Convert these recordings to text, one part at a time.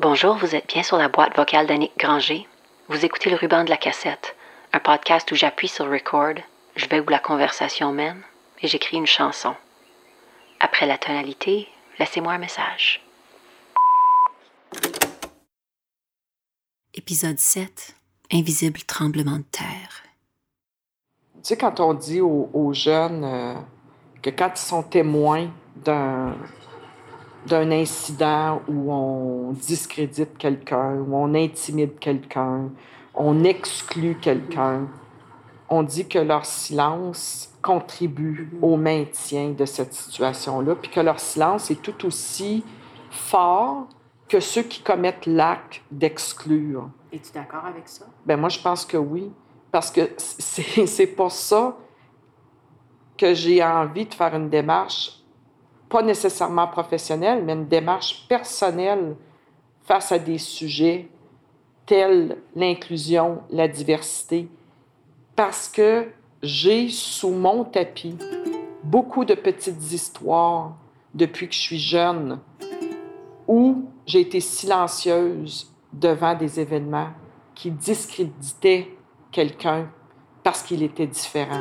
Bonjour, vous êtes bien sur la boîte vocale d'Annick Granger. Vous écoutez le ruban de la cassette, un podcast où j'appuie sur record, je vais où la conversation mène et j'écris une chanson. Après la tonalité, laissez-moi un message. Épisode 7 Invisible tremblement de terre. Tu sais, quand on dit aux, aux jeunes euh, que quand ils sont témoins d'un d'un incident où on discrédite quelqu'un, où on intimide quelqu'un, on exclut quelqu'un, on dit que leur silence contribue au maintien de cette situation-là, puis que leur silence est tout aussi fort que ceux qui commettent l'acte d'exclure. Es-tu d'accord avec ça? Ben moi, je pense que oui. Parce que c'est c'est pour ça que j'ai envie de faire une démarche, pas nécessairement professionnelle, mais une démarche personnelle face à des sujets tels l'inclusion, la diversité. Parce que j'ai sous mon tapis beaucoup de petites histoires depuis que je suis jeune où j'ai été silencieuse devant des événements qui discréditaient quelqu'un parce qu'il était différent.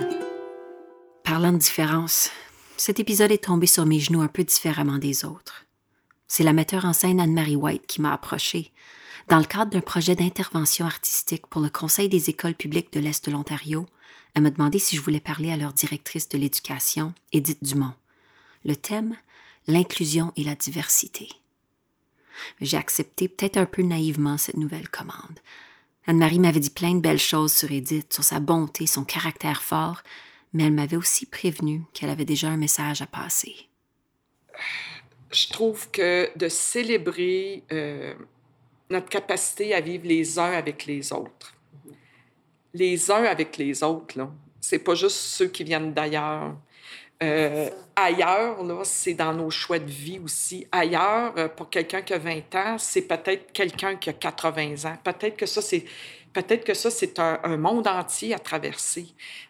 Parlant de différence, cet épisode est tombé sur mes genoux un peu différemment des autres. C'est la metteur en scène Anne-Marie White qui m'a approchée dans le cadre d'un projet d'intervention artistique pour le Conseil des écoles publiques de l'Est de l'Ontario. Elle m'a demandé si je voulais parler à leur directrice de l'éducation, Edith Dumont. Le thème, l'inclusion et la diversité. J'ai accepté peut-être un peu naïvement cette nouvelle commande. Anne-Marie m'avait dit plein de belles choses sur Edith, sur sa bonté, son caractère fort, mais elle m'avait aussi prévenu qu'elle avait déjà un message à passer. Je trouve que de célébrer euh, notre capacité à vivre les uns avec les autres, les uns avec les autres, c'est pas juste ceux qui viennent d'ailleurs. Euh, ailleurs, c'est dans nos choix de vie aussi. Ailleurs, euh, pour quelqu'un qui a 20 ans, c'est peut-être quelqu'un qui a 80 ans. Peut-être que ça, c'est peut-être que ça, c'est un, un monde entier à traverser.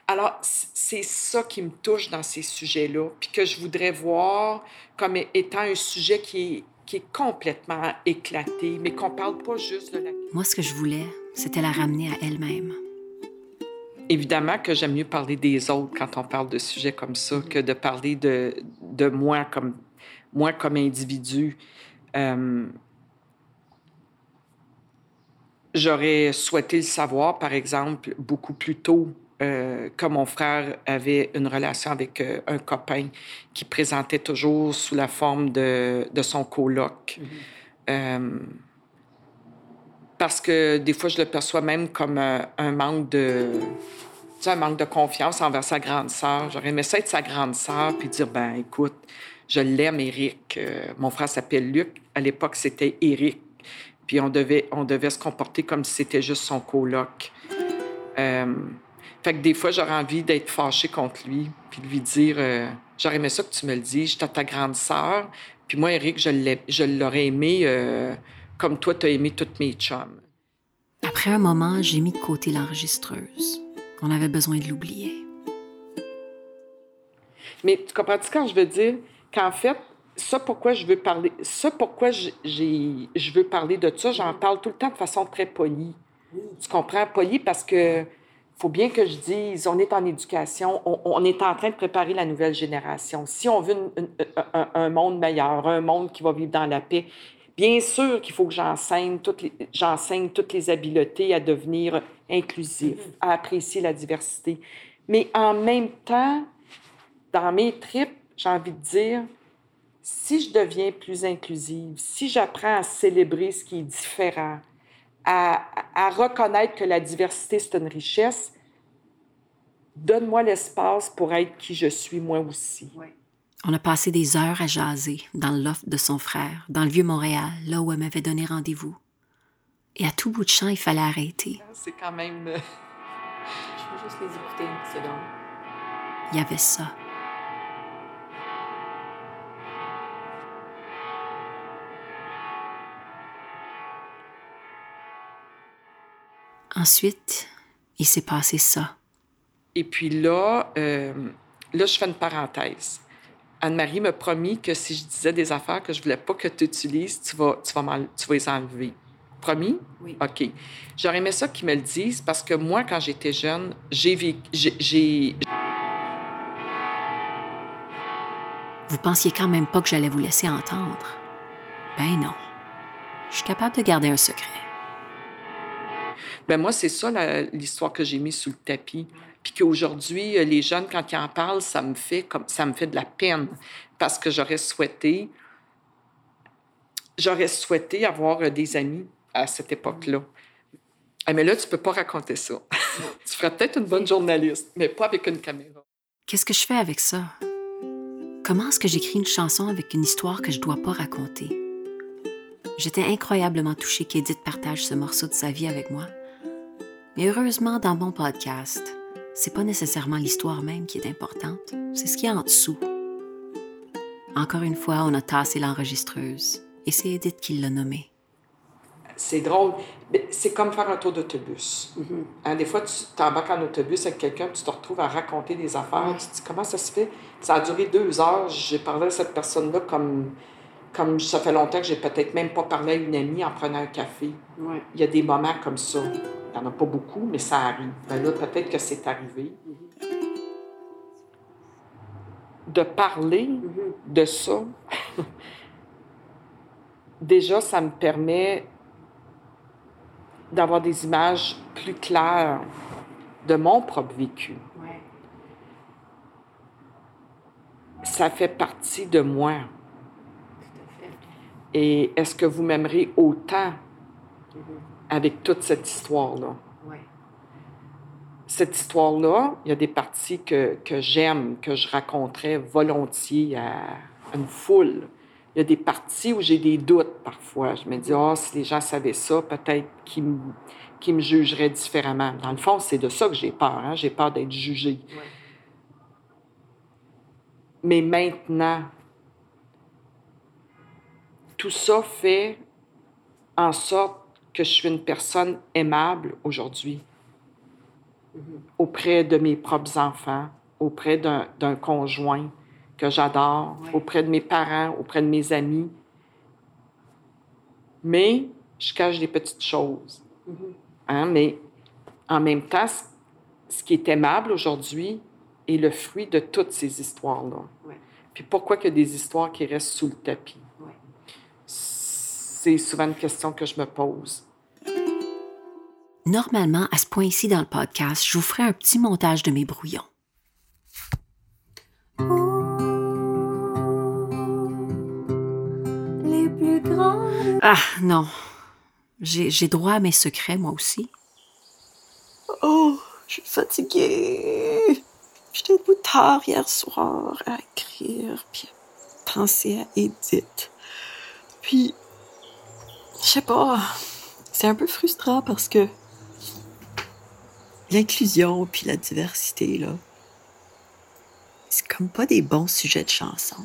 Alors, c'est ça qui me touche dans ces sujets-là, puis que je voudrais voir comme étant un sujet qui est, qui est complètement éclaté, mais qu'on parle pas juste de la... Moi, ce que je voulais, c'était la ramener à elle-même. Évidemment que j'aime mieux parler des autres quand on parle de sujets comme ça que de parler de, de moi comme moi comme individu. Euh, J'aurais souhaité le savoir, par exemple, beaucoup plus tôt, euh, que mon frère avait une relation avec euh, un copain qui présentait toujours sous la forme de, de son coloc. Euh, parce que des fois, je le perçois même comme un manque de... tu sais, un manque de confiance envers sa grande sœur. J'aurais aimé ça être sa grande sœur puis dire, ben écoute, je l'aime. Euh, mon frère s'appelle Luc. À l'époque, c'était Éric. Puis on devait, on devait se comporter comme si c'était juste son coloc. Euh, fait que des fois, j'aurais envie d'être fâchée contre lui, puis de lui dire euh, J'aurais aimé ça que tu me le dises, j'étais ta grande sœur. Puis moi, Eric, je l'aurais aimé euh, comme toi, tu as aimé toutes mes chums. Après un moment, j'ai mis de côté l'enregistreuse. On avait besoin de l'oublier. Mais tu comprends-tu quand je veux dire? Qu'en fait, ça pourquoi je veux parler, ça pourquoi j'ai, je veux parler de ça, j'en parle tout le temps de façon très polie. Tu comprends? Polie parce que faut bien que je dise, on est en éducation, on, on est en train de préparer la nouvelle génération. Si on veut une- une- un, un monde meilleur, un monde qui va vivre dans la paix, bien sûr qu'il faut que j'enseigne toutes les, j'enseigne toutes les habiletés à devenir inclusif, à apprécier la diversité. Mais en même temps, dans mes tripes, j'ai envie de dire, si je deviens plus inclusive, si j'apprends à célébrer ce qui est différent, à, à reconnaître que la diversité, c'est une richesse, donne-moi l'espace pour être qui je suis moi aussi. On a passé des heures à jaser dans le loft de son frère, dans le vieux Montréal, là où elle m'avait donné rendez-vous. Et à tout bout de champ, il fallait arrêter. C'est quand même... euh, Je veux juste les écouter une seconde. Il y avait ça. Ensuite, il s'est passé ça. Et puis là, euh, là, je fais une parenthèse. Anne-Marie m'a promis que si je disais des affaires que je voulais pas que tu utilises, tu vas, tu vas, tu vas les enlever. Promis? Oui. OK. J'aurais aimé ça qu'ils me le disent parce que moi, quand j'étais jeune, j'ai vécu. J'ai. Vous pensiez quand même pas que j'allais vous laisser entendre? Ben non. Je suis capable de garder un secret. Ben moi, c'est ça l'histoire que j'ai mise sous le tapis. Puis qu'aujourd'hui, euh, les jeunes, quand ils en parlent, ça me fait comme ça me fait de la peine parce que j'aurais souhaité j'aurais souhaité avoir euh, des amis à cette époque-là. Ah, mais là, tu peux pas raconter ça. tu ferais peut-être une bonne journaliste, mais pas avec une caméra. Qu'est-ce que je fais avec ça? Comment est-ce que j'écris une chanson avec une histoire que je dois pas raconter? J'étais incroyablement touchée qu'Edith partage ce morceau de sa vie avec moi. Mais heureusement, dans mon podcast, c'est pas nécessairement l'histoire même qui est importante, c'est ce qu'il y a en dessous. Encore une fois, on a tassé l'enregistreuse, et c'est Edith qui l'a nommée c'est drôle. C'est comme faire un tour d'autobus. Mm-hmm. Hein, des fois, tu t'embarques en autobus avec quelqu'un, tu te retrouves à raconter des affaires. Tu te dis comment ça se fait? Ça a duré deux heures. J'ai parlé à cette personne-là comme, comme ça fait longtemps que j'ai peut-être même pas parlé à une amie en prenant un café. Il y a des moments comme ça. Il n'y en a pas beaucoup, mais ça arrive. Ben là, peut-être que c'est arrivé. Mm-hmm. De parler mm-hmm. de ça, déjà, ça me permet d'avoir des images plus claires de mon propre vécu. Ça fait partie de moi. Et est-ce que vous m'aimerez autant? Mm-hmm. Avec toute cette histoire-là? Cette histoire-là, il y a des parties que, que j'aime, que je raconterais volontiers à une foule il y a des parties où j'ai des doutes parfois. Je me dis, oh, si les gens savaient ça, peut-être qu'ils me, jugeraient différemment. Dans le fond, c'est de ça que j'ai peur. Hein. J'ai peur d'être jugée. Mais maintenant, tout ça fait en sorte que je suis une personne aimable aujourd'hui mm-hmm. auprès de mes propres enfants, auprès d'un conjoint, que j'adore, auprès de mes parents, auprès de mes amis. Mais je cache des petites choses. Mm-hmm. hein? Mais en même temps, ce qui est aimable aujourd'hui est le fruit de toutes ces histoires-là. Puis pourquoi il y a des histoires qui restent sous le tapis? C'est souvent une question que je me pose. Normalement, à ce point-ci dans le podcast, je vous ferai un petit montage de mes brouillons. Ah, non. J'ai droit à mes secrets, moi aussi. Oh, je suis fatiguée. J'étais debout tard hier soir à écrire, puis à penser à Edith. Puis, je sais pas, c'est un peu frustrant parce que l'inclusion puis la diversité, là, c'est comme pas des bons sujets de chanson.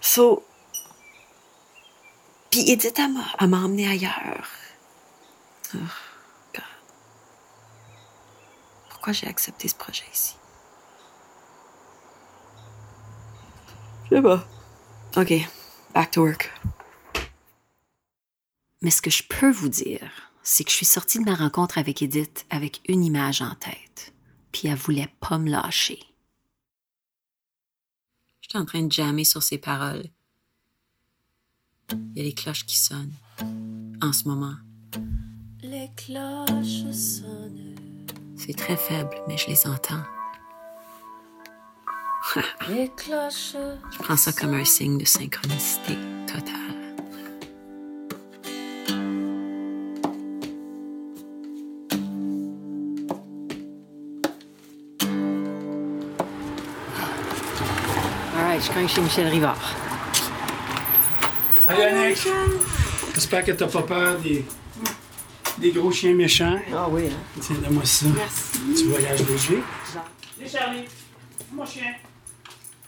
So, puis Edith, elle m'a emmené ailleurs. Oh, Pourquoi j'ai accepté ce projet ici? Je sais pas. OK, back to work. Mais ce que je peux vous dire, c'est que je suis sortie de ma rencontre avec Edith avec une image en tête. Puis elle voulait pas me lâcher. J'étais en train de jammer sur ses paroles il y a les cloches qui sonnent en ce moment. Les cloches sonnent. C'est très faible, mais je les entends. les cloches. Je prends ça comme un signe de synchronicité totale. Je crains chez Michel Rivard. Salut Annick! J'espère que t'as pas peur des, des gros chiens méchants. Ah oui, hein? Tiens, donne-moi ça. Merci. Tu voyages léger. Viens, Charlie. Mon chien.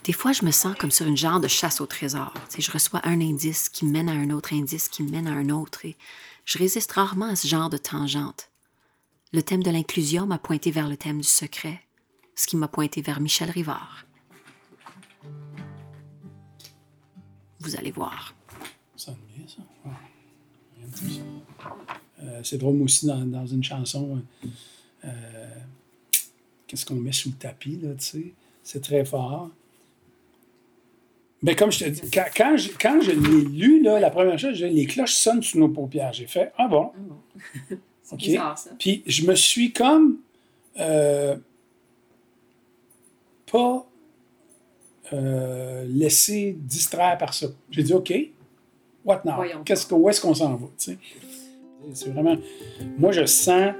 Des fois, je me sens comme sur une genre de chasse au trésor. je reçois un indice qui mène à un autre indice qui mène à un autre et je résiste rarement à ce genre de tangente. Le thème de l'inclusion m'a pointé vers le thème du secret, ce qui m'a pointé vers Michel Rivard. Vous allez voir. Ça sonne bien, ça. Euh, c'est drôle, moi aussi, dans, dans une chanson, euh, euh, qu'est-ce qu'on met sous le tapis, là, tu sais? C'est très fort. Mais comme je te dis, quand, quand je, quand je l'ai lu, là, la première chose, j'ai- les cloches sonnent sous nos paupières. J'ai fait, ah bon, Ah bon. c'est OK. bizarre, ça. Puis je me suis comme euh, pas euh, laissé distraire par ça. J'ai dit OK, what now? Qu'est-ce que, où est-ce qu'on s'en va? C'est vraiment. Moi, je sens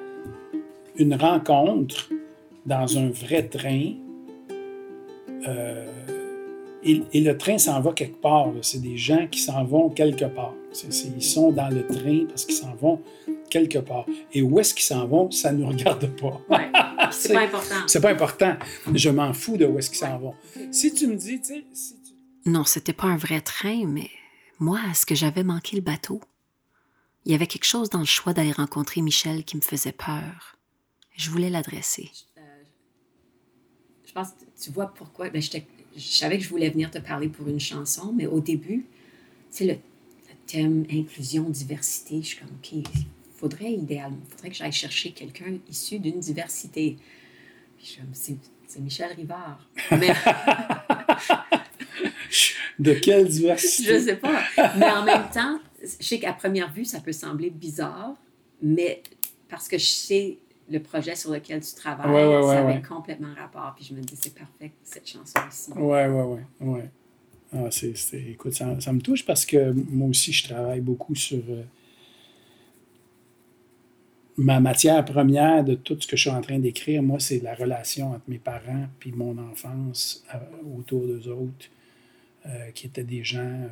une rencontre dans un vrai train. euh, et, et le train s'en va quelque part. là. C'est des gens qui s'en vont quelque part. C'est- c'est- ils sont dans le train parce qu'ils s'en vont quelque part. Et où est-ce qu'ils s'en vont, ça ne nous regarde pas. C'est pas important. C'est pas important. Je m'en fous de où est-ce qu'ils s'en vont. Si tu me dis, tu sais, si tu- Non, c'était pas un vrai train, mais moi, est-ce que j'avais manqué le bateau? Il y avait quelque chose dans le choix d'aller rencontrer Michel qui me faisait peur. Je voulais l'adresser. Je pense que tu vois pourquoi. Ben, je savais que je voulais venir te parler pour une chanson, mais au début, tu sais, le, le thème inclusion, diversité, je suis comme, OK, faudrait idéalement, faudrait que j'aille chercher quelqu'un issu d'une diversité. Puis je c'est Michel Rivard. Mais de quelle diversité? je sais pas. Mais en même temps, je sais qu'à première vue, ça peut sembler bizarre, mais parce que je sais le projet sur lequel tu travailles, Ouais, ouais, ouais, ça avait ouais. complètement rapport. Puis je me dis, c'est parfait, cette chanson aussi. Ouais, ouais, ouais. ouais. Ah, c'est, écoute, ça, ça me touche parce que moi aussi, je travaille beaucoup sur euh, ma matière première de tout ce que je suis en train d'écrire. Moi, c'est la relation entre mes parents puis mon enfance euh, autour d'eux autres, euh, qui étaient des gens euh,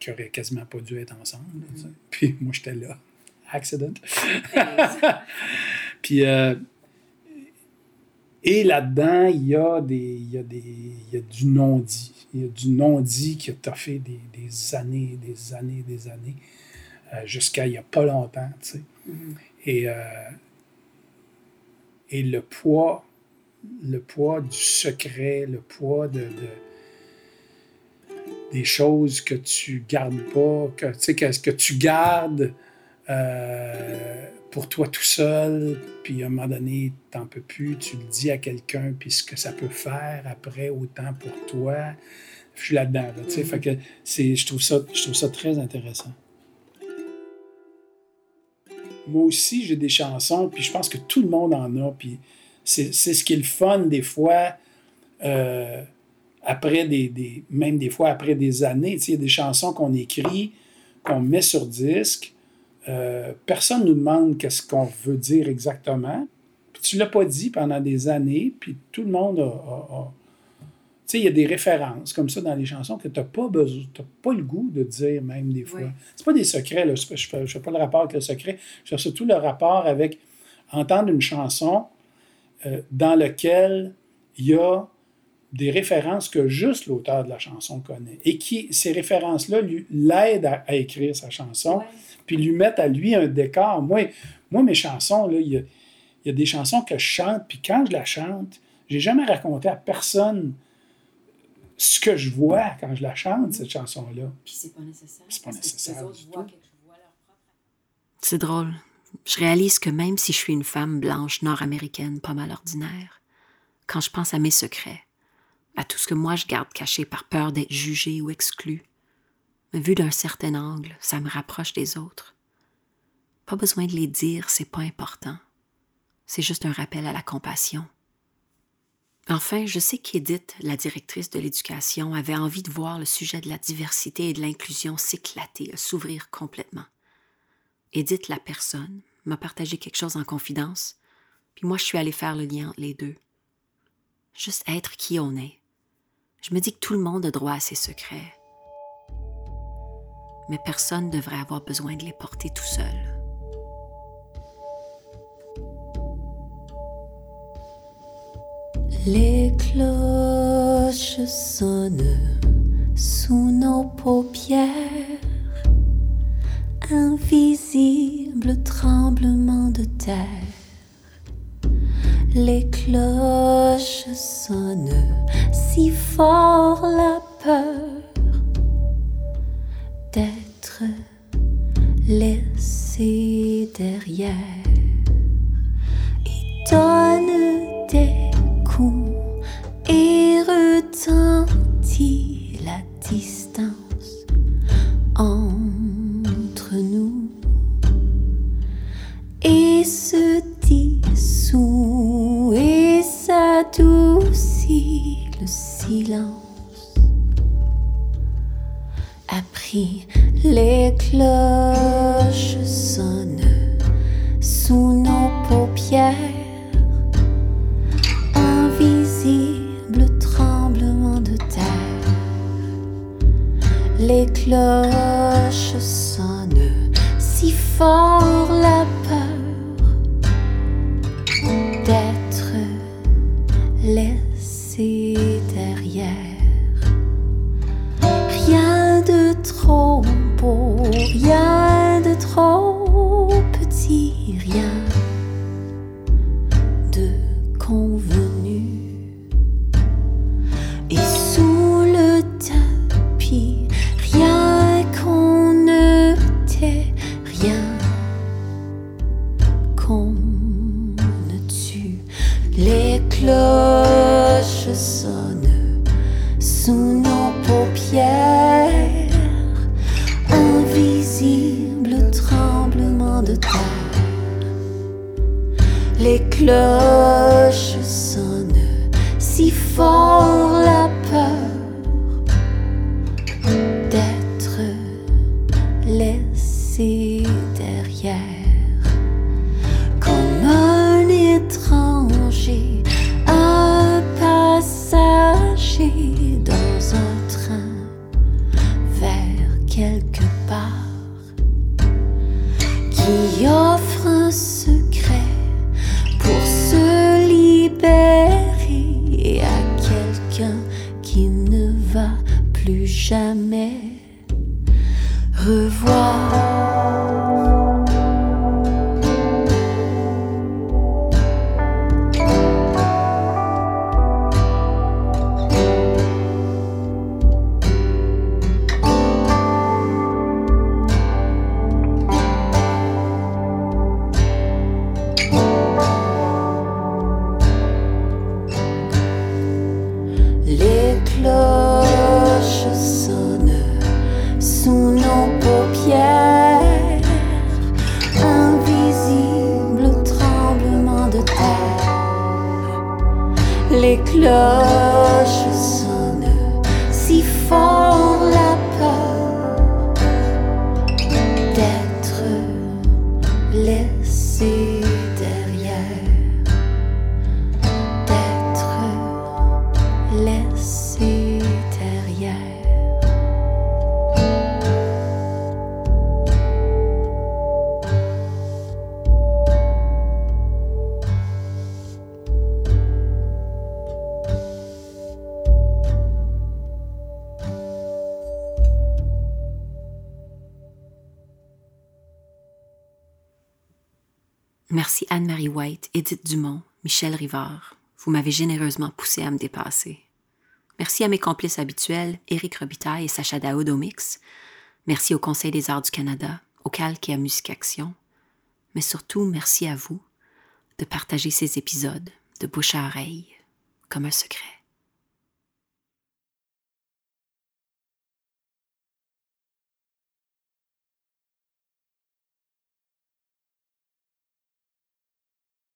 qui auraient quasiment pas dû être ensemble. sais. Puis moi, j'étais là. Accident. Puis, et là-dedans, il y a, des, il y a, des, il y a du non-dit. Il y a du non-dit qui a toffé des, des années, des années, des années, jusqu'à il n'y a pas longtemps, tu sais. Et, euh, et le poids, le poids du secret, le poids de, de- des choses que tu gardes pas, que, tu sais, que, que tu gardes euh, pour toi tout seul, puis à un moment donné, t'en peux plus, tu le dis à quelqu'un, puis ce que ça peut faire après, autant pour toi. Je suis là-dedans, là, tu sais. C'est, je, trouve ça, je trouve ça très intéressant. Moi aussi, j'ai des chansons, puis je pense que tout le monde en a, puis c'est, ce qui est le fun des fois, euh, après des, des- même des fois après des années, il y a des chansons qu'on écrit, qu'on met sur disque, euh, personne ne nous demande qu'est-ce qu'on veut dire exactement. Puis tu ne l'as pas dit pendant des années, puis tout le monde a. sais, il y a des références comme ça dans les chansons que tu n'as pas besoin, t'as pas le goût de dire même des fois. Oui. C'est pas des secrets, là. Pas- Je ne fais, pas le rapport avec le secret. Je fais surtout le rapport avec entendre une chanson euh, dans laquelle il y a des références que juste l'auteur de la chanson connaît. Et qui, ces références-là lui- l'aident à, à écrire sa chanson puis lui mettre à lui un décor. Moi, moi mes chansons, là, il y y a des chansons que je chante, puis quand je la chante, j'ai jamais raconté à personne ce que je vois quand je la chante, cette chanson-là. Puis c'est pas nécessaire. C'est pas nécessaire C'est drôle. Je réalise que même si je suis une femme blanche nord-américaine pas mal ordinaire, quand je pense à mes secrets, à tout ce que moi je garde caché par peur d'être jugée ou exclue, vu d'un certain angle, ça me rapproche des autres. Pas besoin de les dire, c'est pas important. C'est juste un rappel à la compassion. Enfin, je sais qu'Edith, la directrice de l'éducation, avait envie de voir le sujet de la diversité et de l'inclusion s'éclater, s'ouvrir complètement. Edith, la personne, m'a partagé quelque chose en confidence, puis moi je suis allée faire le lien entre les deux. Juste être qui on est. Je me dis que tout le monde a droit à ses secrets. Mais personne ne devrait avoir besoin de les porter tout seul. Les cloches sonnent sous nos paupières. Invisible tremblement de terre. Les cloches sonnent si fort la peur d'être laissé derrière et la distance entre nous et se dissout et s'adoucit le silence? Appris les cloches les cloches sonnent si fort la peur d'être laissé derrière. Rien de trop beau rien de trop petit rien de convenu cloches sonnent si fort Merci Anne-Marie White, Edith Dumont, Michel Rivard. Vous m'avez généreusement poussé à me dépasser. Merci à mes complices habituels, Éric Robitaille et Sacha Daoud au mix. Merci au Conseil des arts du Canada, au Calque et à Musique Action. Mais surtout, merci à vous de partager ces épisodes de bouche à oreille comme un secret.